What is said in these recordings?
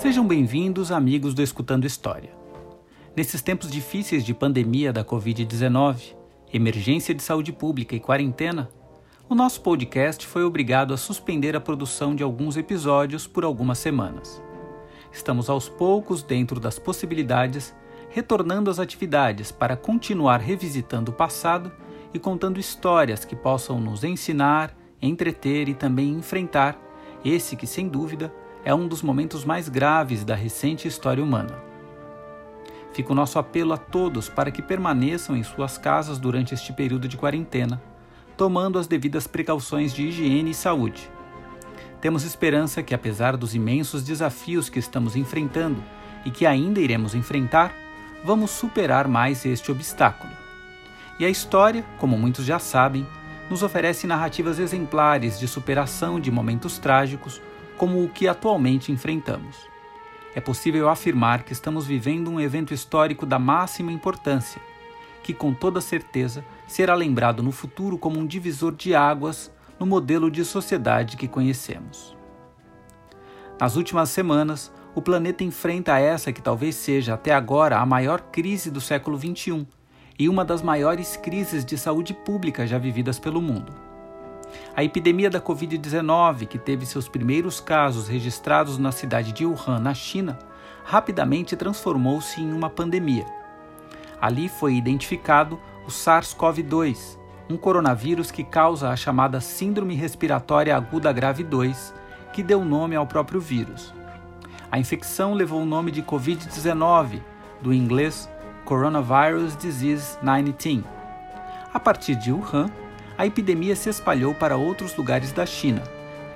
Sejam bem-vindos, amigos do Escutando História. Nesses tempos difíceis de pandemia da Covid-19, emergência de saúde pública e quarentena, o nosso podcast foi obrigado a suspender a produção de alguns episódios por algumas semanas. Estamos aos poucos, dentro das possibilidades, retornando às atividades para continuar revisitando o passado e contando histórias que possam nos ensinar, entreter e também enfrentar esse que, sem dúvida, é um dos momentos mais graves da recente história humana. Fica o nosso apelo a todos para que permaneçam em suas casas durante este período de quarentena, tomando as devidas precauções de higiene e saúde. Temos esperança que, apesar dos imensos desafios que estamos enfrentando e que ainda iremos enfrentar, vamos superar mais este obstáculo. E a história, como muitos já sabem, nos oferece narrativas exemplares de superação de momentos trágicos como o que atualmente enfrentamos. É possível afirmar que estamos vivendo um evento histórico da máxima importância, que com toda certeza será lembrado no futuro como um divisor de águas no modelo de sociedade que conhecemos. Nas últimas semanas, o planeta enfrenta essa que talvez seja até agora a maior crise do século XXI e uma das maiores crises de saúde pública já vividas pelo mundo. A epidemia da Covid-19, que teve seus primeiros casos registrados na cidade de Wuhan, na China, rapidamente transformou-se em uma pandemia. Ali foi identificado o SARS-CoV-2, um coronavírus que causa a chamada Síndrome Respiratória Aguda Grave 2, que deu nome ao próprio vírus. A infecção levou o nome de Covid-19, do inglês Coronavirus Disease 19. A partir de Wuhan, a epidemia se espalhou para outros lugares da China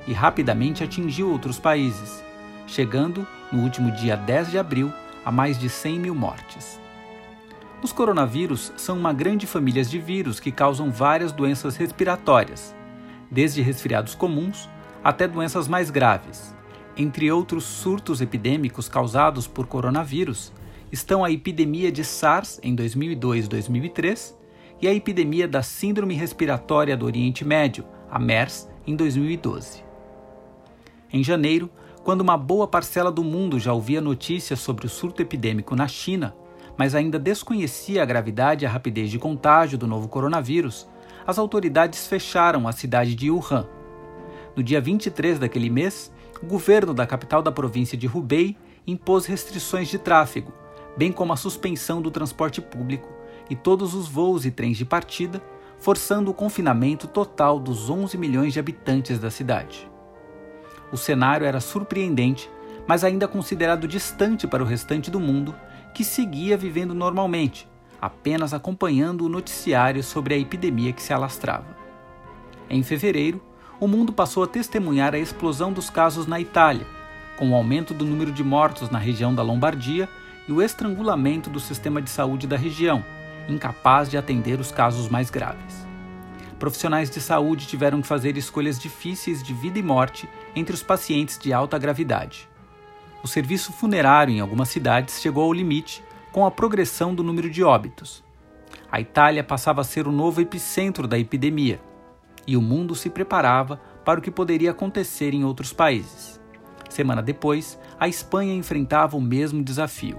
e rapidamente atingiu outros países, chegando, no último dia 10 de abril, a mais de 100 mil mortes. Os coronavírus são uma grande família de vírus que causam várias doenças respiratórias, desde resfriados comuns até doenças mais graves. Entre outros surtos epidêmicos causados por coronavírus, estão a epidemia de SARS em 2002-2003 e a epidemia da Síndrome Respiratória do Oriente Médio, a MERS, em 2012. Em janeiro, quando uma boa parcela do mundo já ouvia notícias sobre o surto epidêmico na China, mas ainda desconhecia a gravidade e a rapidez de contágio do novo coronavírus, as autoridades fecharam a cidade de Wuhan. No dia 23 daquele mês, o governo da capital da província de Hubei impôs restrições de tráfego, bem como a suspensão do transporte público e todos os voos e trens de partida, forçando o confinamento total dos 11 milhões de habitantes da cidade. O cenário era surpreendente, mas ainda considerado distante para o restante do mundo, que seguia vivendo normalmente, apenas acompanhando o noticiário sobre a epidemia que se alastrava. Em fevereiro, o mundo passou a testemunhar a explosão dos casos na Itália, com o aumento do número de mortos na região da Lombardia e o estrangulamento do sistema de saúde da região, incapaz de atender os casos mais graves. Profissionais de saúde tiveram que fazer escolhas difíceis de vida e morte entre os pacientes de alta gravidade. O serviço funerário em algumas cidades chegou ao limite com a progressão do número de óbitos. A Itália passava a ser o novo epicentro da epidemia e o mundo se preparava para o que poderia acontecer em outros países. Semana depois, a Espanha enfrentava o mesmo desafio.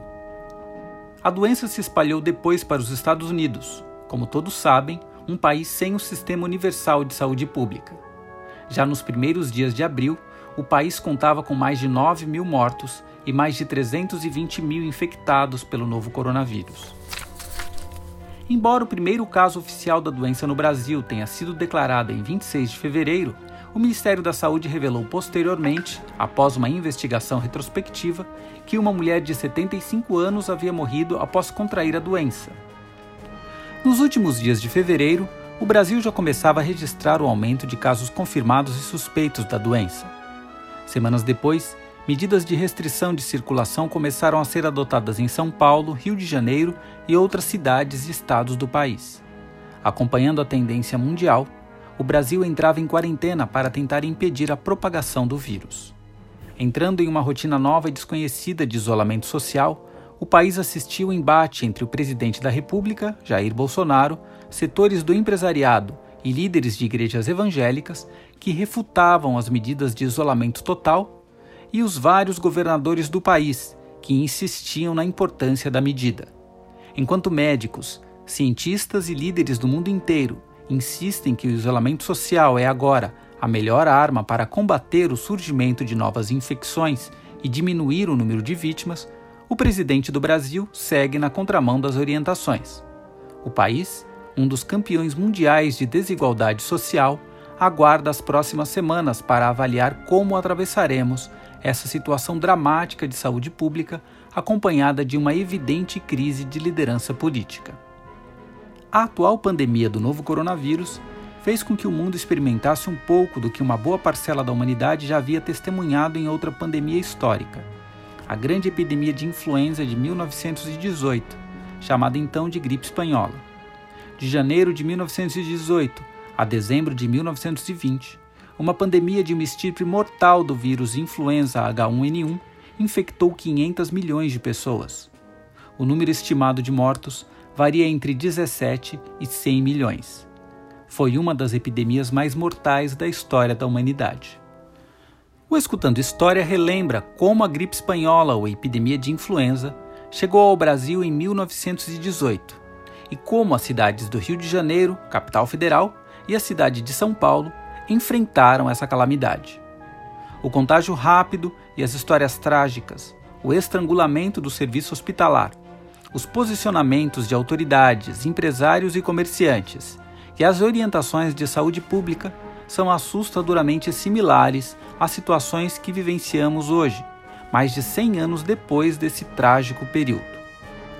A doença se espalhou depois para os Estados Unidos, como todos sabem, um país sem um sistema universal de saúde pública. Já nos primeiros dias de abril, o país contava com mais de 9 mil mortos e mais de 320 mil infectados pelo novo coronavírus. Embora o primeiro caso oficial da doença no Brasil tenha sido declarado em 26 de fevereiro, o Ministério da Saúde revelou posteriormente, após uma investigação retrospectiva, que uma mulher de 75 anos havia morrido após contrair a doença. Nos últimos dias de fevereiro, o Brasil já começava a registrar o aumento de casos confirmados e suspeitos da doença. Semanas depois, medidas de restrição de circulação começaram a ser adotadas em São Paulo, Rio de Janeiro e outras cidades e estados do país. Acompanhando a tendência mundial, o Brasil entrava em quarentena para tentar impedir a propagação do vírus. Entrando em uma rotina nova e desconhecida de isolamento social, o país assistiu ao embate entre o presidente da República, Jair Bolsonaro, setores do empresariado e líderes de igrejas evangélicas que refutavam as medidas de isolamento total e os vários governadores do país que insistiam na importância da medida. Enquanto médicos, cientistas e líderes do mundo inteiro insistem que o isolamento social é agora a melhor arma para combater o surgimento de novas infecções e diminuir o número de vítimas, o presidente do Brasil segue na contramão das orientações. O país, um dos campeões mundiais de desigualdade social, aguarda as próximas semanas para avaliar como atravessaremos essa situação dramática de saúde pública, acompanhada de uma evidente crise de liderança política. A atual pandemia do novo coronavírus fez com que o mundo experimentasse um pouco do que uma boa parcela da humanidade já havia testemunhado em outra pandemia histórica, a grande epidemia de influenza de 1918, chamada então de gripe espanhola. De janeiro de 1918 a dezembro de 1920, uma pandemia de uma estirpe mortal do vírus influenza H1N1 infectou 500 milhões de pessoas. O número estimado de mortos varia entre 17 e 100 milhões. Foi uma das epidemias mais mortais da história da humanidade. O Escutando História relembra como a gripe espanhola ou epidemia de influenza chegou ao Brasil em 1918 e como as cidades do Rio de Janeiro, capital federal, e a cidade de São Paulo enfrentaram essa calamidade. O contágio rápido e as histórias trágicas, o estrangulamento do serviço hospitalar, os posicionamentos de autoridades, empresários e comerciantes e as orientações de saúde pública são assustadoramente similares às situações que vivenciamos hoje, mais de 100 anos depois desse trágico período.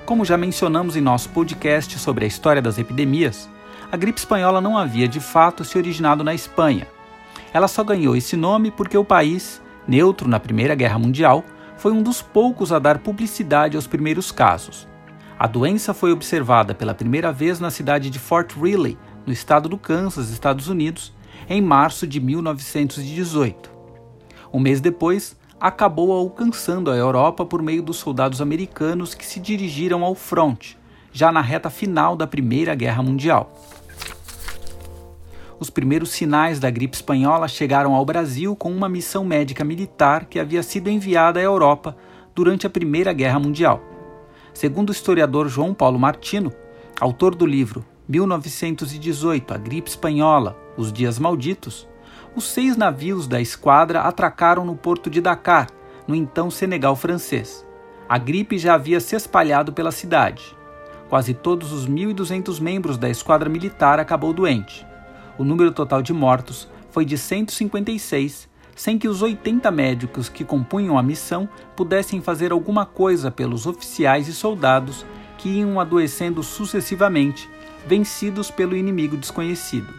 Como já mencionamos em nosso podcast sobre a história das epidemias, a gripe espanhola não havia de fato se originado na Espanha. Ela só ganhou esse nome porque o país, neutro na Primeira Guerra Mundial, foi um dos poucos a dar publicidade aos primeiros casos, a doença foi observada pela primeira vez na cidade de Fort Riley, no estado do Kansas, Estados Unidos, em março de 1918. Um mês depois, acabou alcançando a Europa por meio dos soldados americanos que se dirigiram ao fronte, já na reta final da Primeira Guerra Mundial. Os primeiros sinais da gripe espanhola chegaram ao Brasil com uma missão médica militar que havia sido enviada à Europa durante a Primeira Guerra Mundial. Segundo o historiador João Paulo Martino, autor do livro 1918 A Gripe Espanhola, Os Dias Malditos, os seis navios da esquadra atracaram no porto de Dakar, no então Senegal francês. A gripe já havia se espalhado pela cidade. Quase todos os 1.200 membros da esquadra militar acabou doente. O número total de mortos foi de 156 sem que os 80 médicos que compunham a missão pudessem fazer alguma coisa pelos oficiais e soldados que iam adoecendo sucessivamente, vencidos pelo inimigo desconhecido.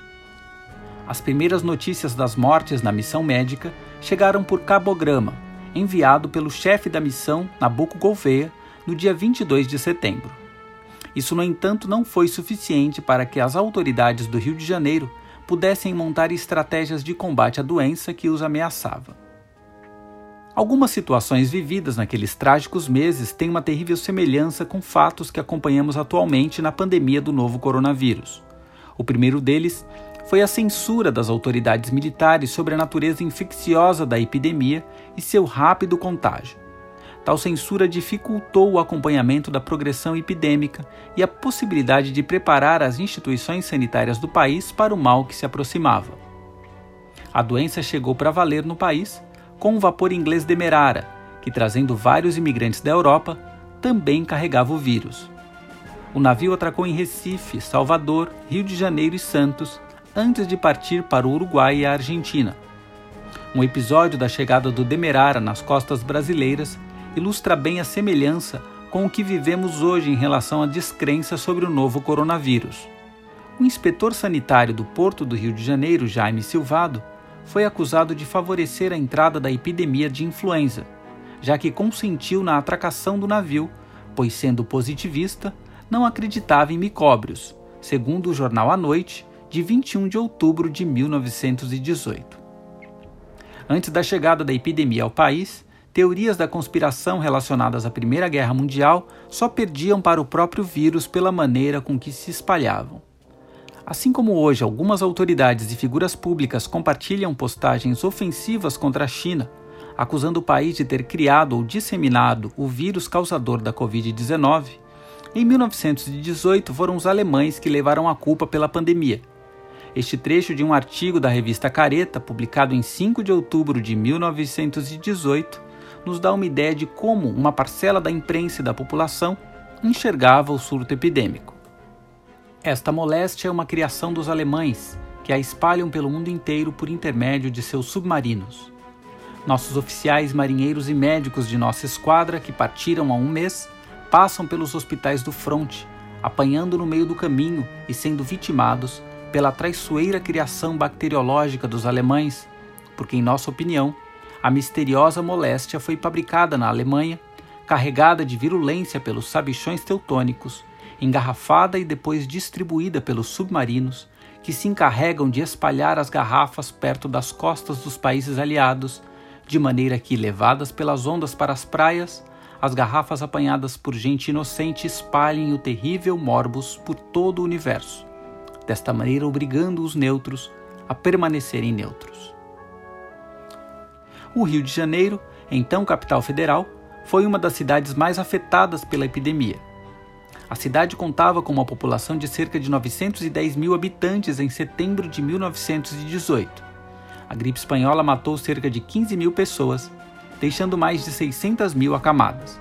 As primeiras notícias das mortes na missão médica chegaram por cabograma, enviado pelo chefe da missão, Nabucco Gouveia, no dia 22 de setembro. Isso, no entanto, não foi suficiente para que as autoridades do Rio de Janeiro pudessem montar estratégias de combate à doença que os ameaçava. Algumas situações vividas naqueles trágicos meses têm uma terrível semelhança com fatos que acompanhamos atualmente na pandemia do novo coronavírus. O primeiro deles foi a censura das autoridades militares sobre a natureza infecciosa da epidemia e seu rápido contágio. Tal censura dificultou o acompanhamento da progressão epidêmica e a possibilidade de preparar as instituições sanitárias do país para o mal que se aproximava. A doença chegou para valer no país com o vapor inglês Demerara, que, trazendo vários imigrantes da Europa, também carregava o vírus. O navio atracou em Recife, Salvador, Rio de Janeiro e Santos antes de partir para o Uruguai e a Argentina. Um episódio da chegada do Demerara nas costas brasileiras ilustra bem a semelhança com o que vivemos hoje em relação à descrença sobre o novo coronavírus. O inspetor sanitário do Porto do Rio de Janeiro, Jaime Silvado, foi acusado de favorecer a entrada da epidemia de influenza, já que consentiu na atracação do navio, pois, sendo positivista, não acreditava em micóbrios, segundo o jornal A Noite, de 21 de outubro de 1918. Antes da chegada da epidemia ao país, teorias da conspiração relacionadas à Primeira Guerra Mundial só perdiam para o próprio vírus pela maneira com que se espalhavam. Assim como hoje algumas autoridades e figuras públicas compartilham postagens ofensivas contra a China, acusando o país de ter criado ou disseminado o vírus causador da Covid-19, em 1918 foram os alemães que levaram a culpa pela pandemia. Este trecho de um artigo da revista Careta, publicado em 5 de outubro de 1918, nos dá uma ideia de como uma parcela da imprensa e da população enxergava o surto epidêmico. Esta moléstia é uma criação dos alemães, que a espalham pelo mundo inteiro por intermédio de seus submarinos. Nossos oficiais, marinheiros e médicos de nossa esquadra, que partiram há um mês, passam pelos hospitais do fronte, apanhando no meio do caminho e sendo vitimados pela traiçoeira criação bacteriológica dos alemães, porque, em nossa opinião, a misteriosa moléstia foi fabricada na Alemanha, carregada de virulência pelos sabichões teutônicos, engarrafada e depois distribuída pelos submarinos, que se encarregam de espalhar as garrafas perto das costas dos países aliados de maneira que, levadas pelas ondas para as praias, as garrafas apanhadas por gente inocente espalhem o terrível morbus por todo o universo, desta maneira obrigando os neutros a permanecerem neutros. O Rio de Janeiro, então capital federal, foi uma das cidades mais afetadas pela epidemia. A cidade contava com uma população de cerca de 910 mil habitantes em setembro de 1918 a gripe espanhola matou cerca de 15 mil pessoas, deixando mais de 600 mil acamadas.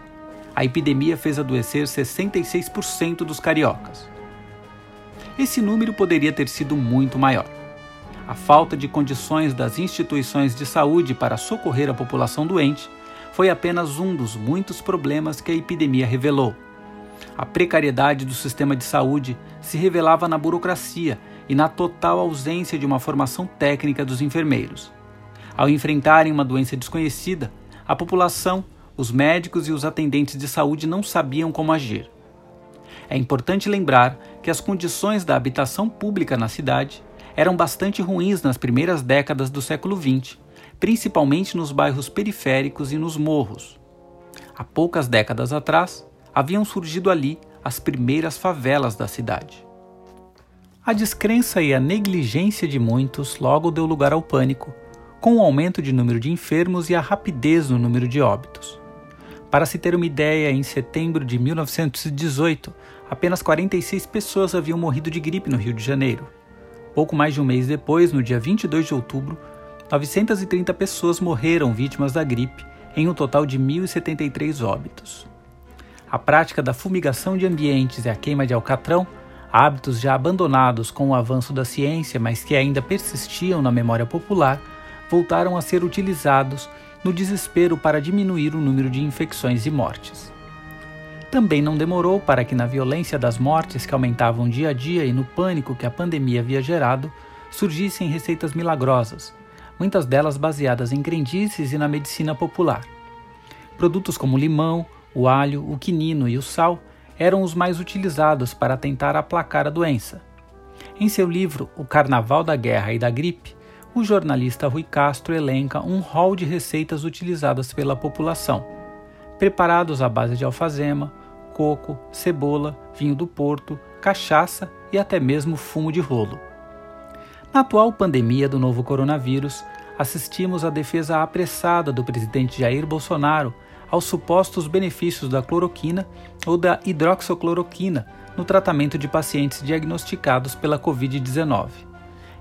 A epidemia fez adoecer 66% dos cariocas. Esse número poderia ter sido muito maior. A falta de condições das instituições de saúde para socorrer a população doente foi apenas um dos muitos problemas que a epidemia revelou. A precariedade do sistema de saúde se revelava na burocracia e na total ausência de uma formação técnica dos enfermeiros. Ao enfrentarem uma doença desconhecida, a população, os médicos e os atendentes de saúde não sabiam como agir. É importante lembrar que as condições da habitação pública na cidade eram bastante ruins nas primeiras décadas do século XX, principalmente nos bairros periféricos e nos morros. Há poucas décadas atrás, haviam surgido ali as primeiras favelas da cidade. A descrença e a negligência de muitos logo deu lugar ao pânico, com o aumento de número de enfermos e a rapidez no número de óbitos. Para se ter uma ideia, em setembro de 1918, apenas 46 pessoas haviam morrido de gripe no Rio de Janeiro. Pouco mais de um mês depois, no dia 22 de outubro, 930 pessoas morreram vítimas da gripe, em um total de 1.073 óbitos. A prática da fumigação de ambientes e a queima de alcatrão hábitos já abandonados com o avanço da ciência, mas que ainda persistiam na memória popular, voltaram a ser utilizados no desespero para diminuir o número de infecções e mortes. Também não demorou para que, na violência das mortes que aumentavam dia a dia e no pânico que a pandemia havia gerado, surgissem receitas milagrosas, muitas delas baseadas em crendices e na medicina popular. Produtos como o limão, o alho, o quinino e o sal eram os mais utilizados para tentar aplacar a doença. Em seu livro O Carnaval da Guerra e da Gripe, o jornalista Rui Castro elenca um rol de receitas utilizadas pela população, preparados à base de alfazema, coco, cebola, vinho do Porto, cachaça e até mesmo fumo de rolo. Na atual pandemia do novo coronavírus, assistimos à defesa apressada do presidente Jair Bolsonaro aos supostos benefícios da cloroquina ou da hidroxocloroquina no tratamento de pacientes diagnosticados pela Covid-19.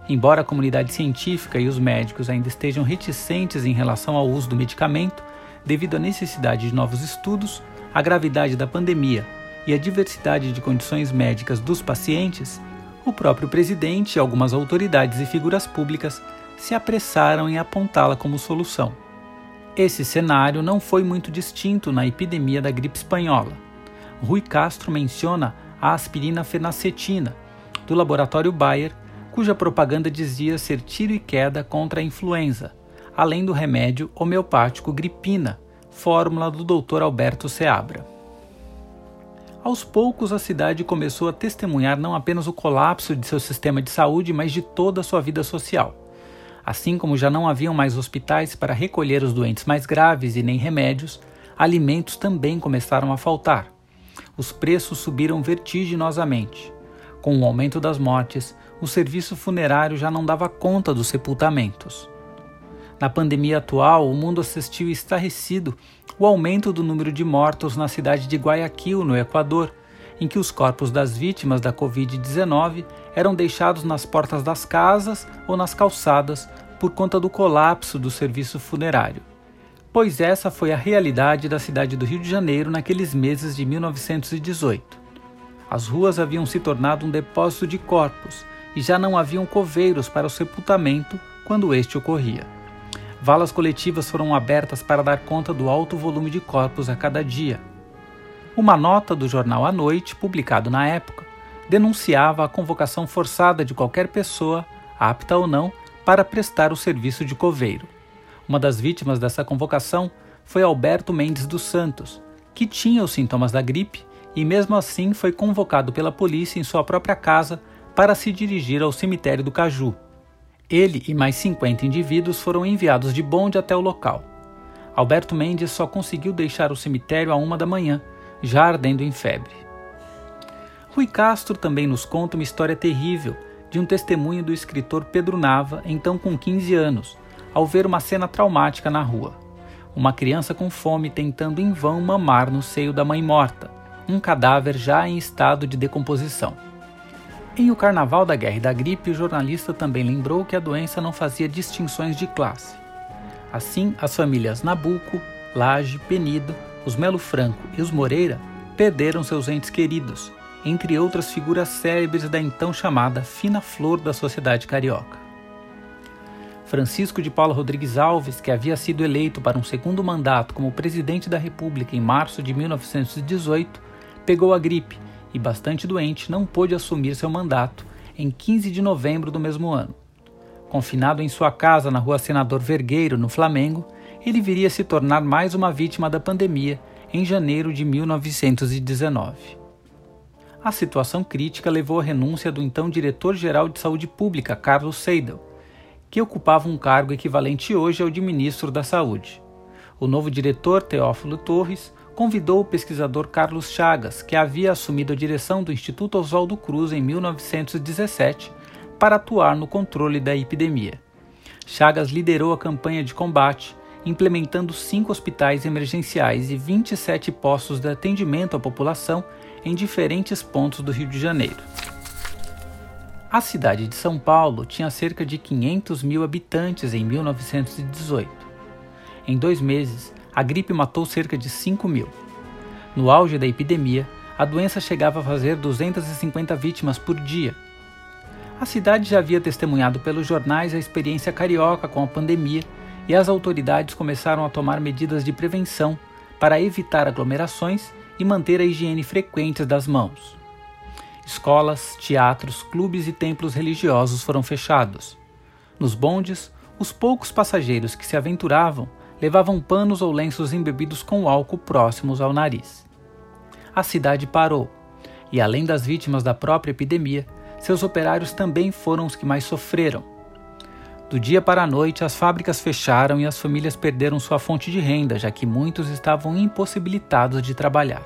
Embora a comunidade científica e os médicos ainda estejam reticentes em relação ao uso do medicamento, devido à necessidade de novos estudos, a gravidade da pandemia e a diversidade de condições médicas dos pacientes, o próprio presidente e algumas autoridades e figuras públicas se apressaram em apontá-la como solução. Esse cenário não foi muito distinto na epidemia da gripe espanhola. Rui Castro menciona a aspirina fenacetina, do laboratório Bayer, cuja propaganda dizia ser tiro e queda contra a influenza, além do remédio homeopático gripina, fórmula do Dr. Alberto Seabra. Aos poucos, a cidade começou a testemunhar não apenas o colapso de seu sistema de saúde, mas de toda a sua vida social. Assim como já não haviam mais hospitais para recolher os doentes mais graves e nem remédios, alimentos também começaram a faltar. Os preços subiram vertiginosamente. Com o aumento das mortes, o serviço funerário já não dava conta dos sepultamentos. Na pandemia atual, o mundo assistiu estarrecido o aumento do número de mortos na cidade de Guayaquil, no Equador, em que os corpos das vítimas da Covid-19 eram deixados nas portas das casas ou nas calçadas por conta do colapso do serviço funerário. Pois essa foi a realidade da cidade do Rio de Janeiro naqueles meses de 1918. As ruas haviam se tornado um depósito de corpos e já não haviam coveiros para o sepultamento quando este ocorria. Valas coletivas foram abertas para dar conta do alto volume de corpos a cada dia. Uma nota do jornal A Noite, publicado na época, denunciava a convocação forçada de qualquer pessoa, apta ou não, para prestar o serviço de coveiro. Uma das vítimas dessa convocação foi Alberto Mendes dos Santos, que tinha os sintomas da gripe e, mesmo assim, foi convocado pela polícia em sua própria casa para se dirigir ao cemitério do Caju, ele e mais 50 indivíduos foram enviados de bonde até o local. Alberto Mendes só conseguiu deixar o cemitério a uma da manhã, já ardendo em febre. Rui Castro também nos conta uma história terrível de um testemunho do escritor Pedro Nava, então com 15 anos, ao ver uma cena traumática na rua. Uma criança com fome tentando em vão mamar no seio da mãe morta, um cadáver já em estado de decomposição. Em O Carnaval da Guerra e da Gripe, o jornalista também lembrou que a doença não fazia distinções de classe. Assim, as famílias Nabuco, Laje, Penido, os Melo Franco e os Moreira perderam seus entes queridos, entre outras figuras célebres da então chamada fina flor da sociedade carioca. Francisco de Paula Rodrigues Alves, que havia sido eleito para um segundo mandato como presidente da República em março de 1918, pegou a gripe e bastante doente, não pôde assumir seu mandato em 15 de novembro do mesmo ano. Confinado em sua casa na rua Senador Vergueiro, no Flamengo, ele viria se tornar mais uma vítima da pandemia em janeiro de 1919. A situação crítica levou à renúncia do então diretor-geral de Saúde Pública, Carlos Seidel, que ocupava um cargo equivalente hoje ao de ministro da Saúde. O novo diretor, Teófilo Torres, convidou o pesquisador Carlos Chagas, que havia assumido a direção do Instituto Oswaldo Cruz em 1917, para atuar no controle da epidemia. Chagas liderou a campanha de combate, implementando cinco hospitais emergenciais e 27 postos de atendimento à população em diferentes pontos do Rio de Janeiro. A cidade de São Paulo tinha cerca de 500 mil habitantes em 1918. Em dois meses, a gripe matou cerca de 5 mil. No auge da epidemia, a doença chegava a fazer 250 vítimas por dia. A cidade já havia testemunhado pelos jornais a experiência carioca com a pandemia e as autoridades começaram a tomar medidas de prevenção para evitar aglomerações e manter a higiene frequente das mãos. Escolas, teatros, clubes e templos religiosos foram fechados. Nos bondes, os poucos passageiros que se aventuravam levavam panos ou lenços embebidos com álcool próximos ao nariz. A cidade parou, e além das vítimas da própria epidemia, seus operários também foram os que mais sofreram. Do dia para a noite, as fábricas fecharam e as famílias perderam sua fonte de renda, já que muitos estavam impossibilitados de trabalhar.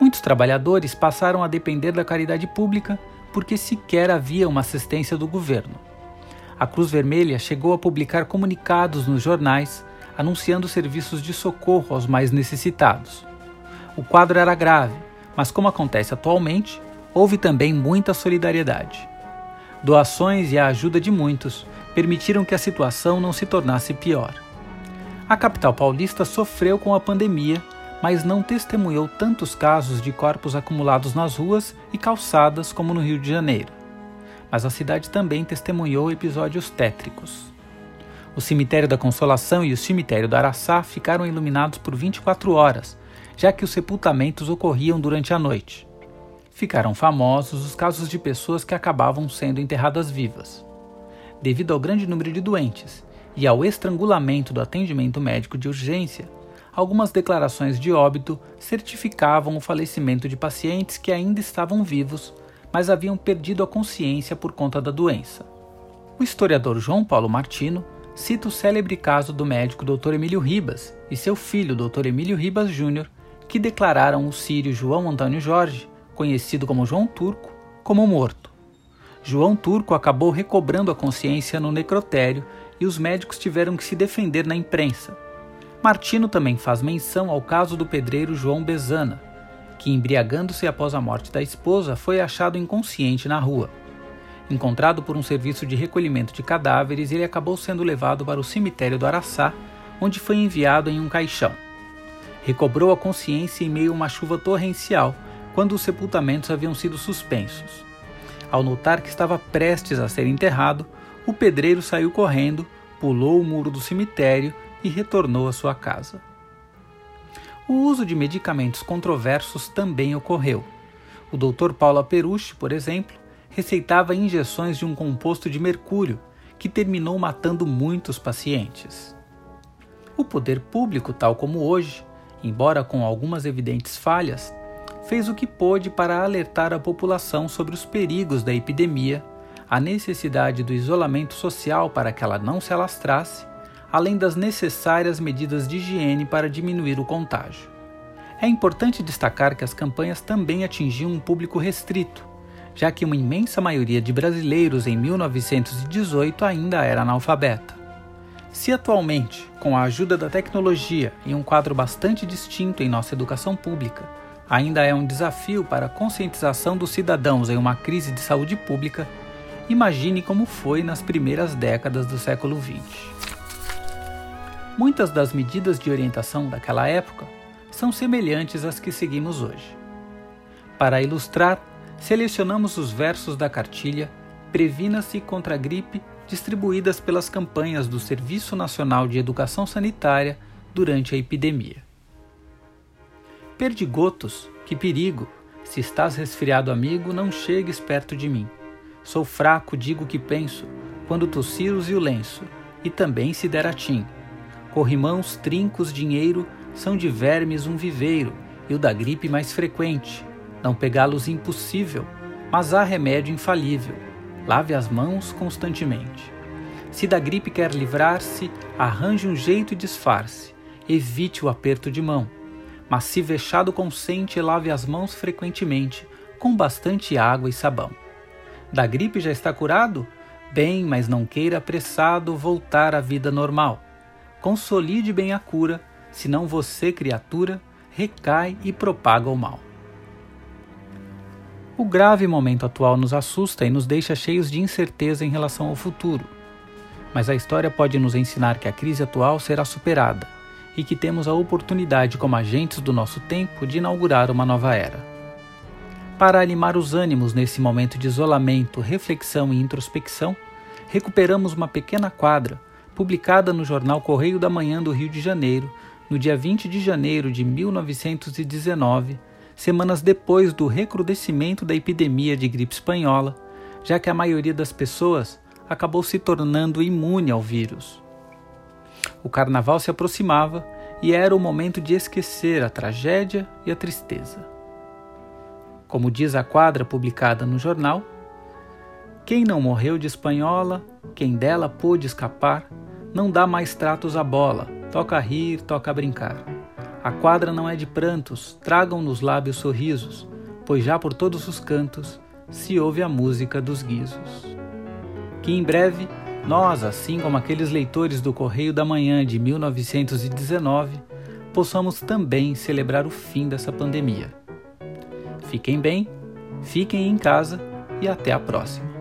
Muitos trabalhadores passaram a depender da caridade pública porque sequer havia uma assistência do governo. A Cruz Vermelha chegou a publicar comunicados nos jornais anunciando serviços de socorro aos mais necessitados. O quadro era grave, mas como acontece atualmente, houve também muita solidariedade. Doações e a ajuda de muitos permitiram que a situação não se tornasse pior. A capital paulista sofreu com a pandemia, mas não testemunhou tantos casos de corpos acumulados nas ruas e calçadas como no Rio de Janeiro. Mas a cidade também testemunhou episódios tétricos. O cemitério da Consolação e o cemitério do Araçá ficaram iluminados por 24 horas, já que os sepultamentos ocorriam durante a noite. Ficaram famosos os casos de pessoas que acabavam sendo enterradas vivas. Devido ao grande número de doentes e ao estrangulamento do atendimento médico de urgência, algumas declarações de óbito certificavam o falecimento de pacientes que ainda estavam vivos, mas haviam perdido a consciência por conta da doença. O historiador João Paulo Martino cita o célebre caso do médico Dr. Emílio Ribas e seu filho Dr. Emílio Ribas Júnior, que declararam o sírio João Antônio Jorge, conhecido como João Turco, como morto. João Turco acabou recobrando a consciência no necrotério e os médicos tiveram que se defender na imprensa. Martino também faz menção ao caso do pedreiro João Bezana, que, embriagando-se após a morte da esposa, foi achado inconsciente na rua. Encontrado por um serviço de recolhimento de cadáveres, ele acabou sendo levado para o cemitério do Araçá, onde foi enviado em um caixão. Recobrou a consciência em meio a uma chuva torrencial, quando os sepultamentos haviam sido suspensos. Ao notar que estava prestes a ser enterrado, o pedreiro saiu correndo, pulou o muro do cemitério e retornou à sua casa. O uso de medicamentos controversos também ocorreu. O Dr. Paulo Perucci, por exemplo, receitava injeções de um composto de mercúrio que terminou matando muitos pacientes. O poder público, tal como hoje, embora com algumas evidentes falhas, fez o que pôde para alertar a população sobre os perigos da epidemia, a necessidade do isolamento social para que ela não se alastrasse além das necessárias medidas de higiene para diminuir o contágio. É importante destacar que as campanhas também atingiam um público restrito, já que uma imensa maioria de brasileiros em 1918 ainda era analfabeta. Se atualmente, com a ajuda da tecnologia e um quadro bastante distinto em nossa educação pública, ainda é um desafio para a conscientização dos cidadãos em uma crise de saúde pública, imagine como foi nas primeiras décadas do século XX. Muitas das medidas de orientação daquela época são semelhantes às que seguimos hoje. Para ilustrar, selecionamos os versos da cartilha Previna-se contra a gripe distribuídas pelas campanhas do Serviço Nacional de Educação Sanitária durante a epidemia. Perdigotos, que perigo! Se estás resfriado, amigo, não chegues perto de mim. Sou fraco, digo o que penso, quando tossir e o lenço, e também se der a tim Corrimãos, trincos, dinheiro são de vermes um viveiro, e o da gripe mais frequente. Não pegá-los impossível, mas há remédio infalível. Lave as mãos constantemente. Se da gripe quer livrar-se, arranje um jeito e disfarce. Evite o aperto de mão. Mas se vexado consente, lave as mãos frequentemente, com bastante água e sabão. Da gripe já está curado? Bem, mas não queira apressado voltar à vida normal consolide bem a cura, senão você, criatura, recai e propaga o mal. O grave momento atual nos assusta e nos deixa cheios de incerteza em relação ao futuro. Mas a história pode nos ensinar que a crise atual será superada e que temos a oportunidade, como agentes do nosso tempo, de inaugurar uma nova era. Para animar os ânimos nesse momento de isolamento, reflexão e introspecção, recuperamos uma pequena quadra publicada no jornal Correio da Manhã do Rio de Janeiro, no dia 20 de janeiro de 1919, semanas depois do recrudescimento da epidemia de gripe espanhola, já que a maioria das pessoas acabou se tornando imune ao vírus. O carnaval se aproximava e era o momento de esquecer a tragédia e a tristeza. Como diz a quadra publicada no jornal, quem não morreu de espanhola, quem dela pôde escapar, não dá mais tratos à bola, toca rir, toca brincar. A quadra não é de prantos, tragam nos lábios sorrisos, pois já por todos os cantos se ouve a música dos guizos. Que em breve, nós, assim como aqueles leitores do Correio da Manhã de 1919, possamos também celebrar o fim dessa pandemia. Fiquem bem, fiquem em casa e até a próxima.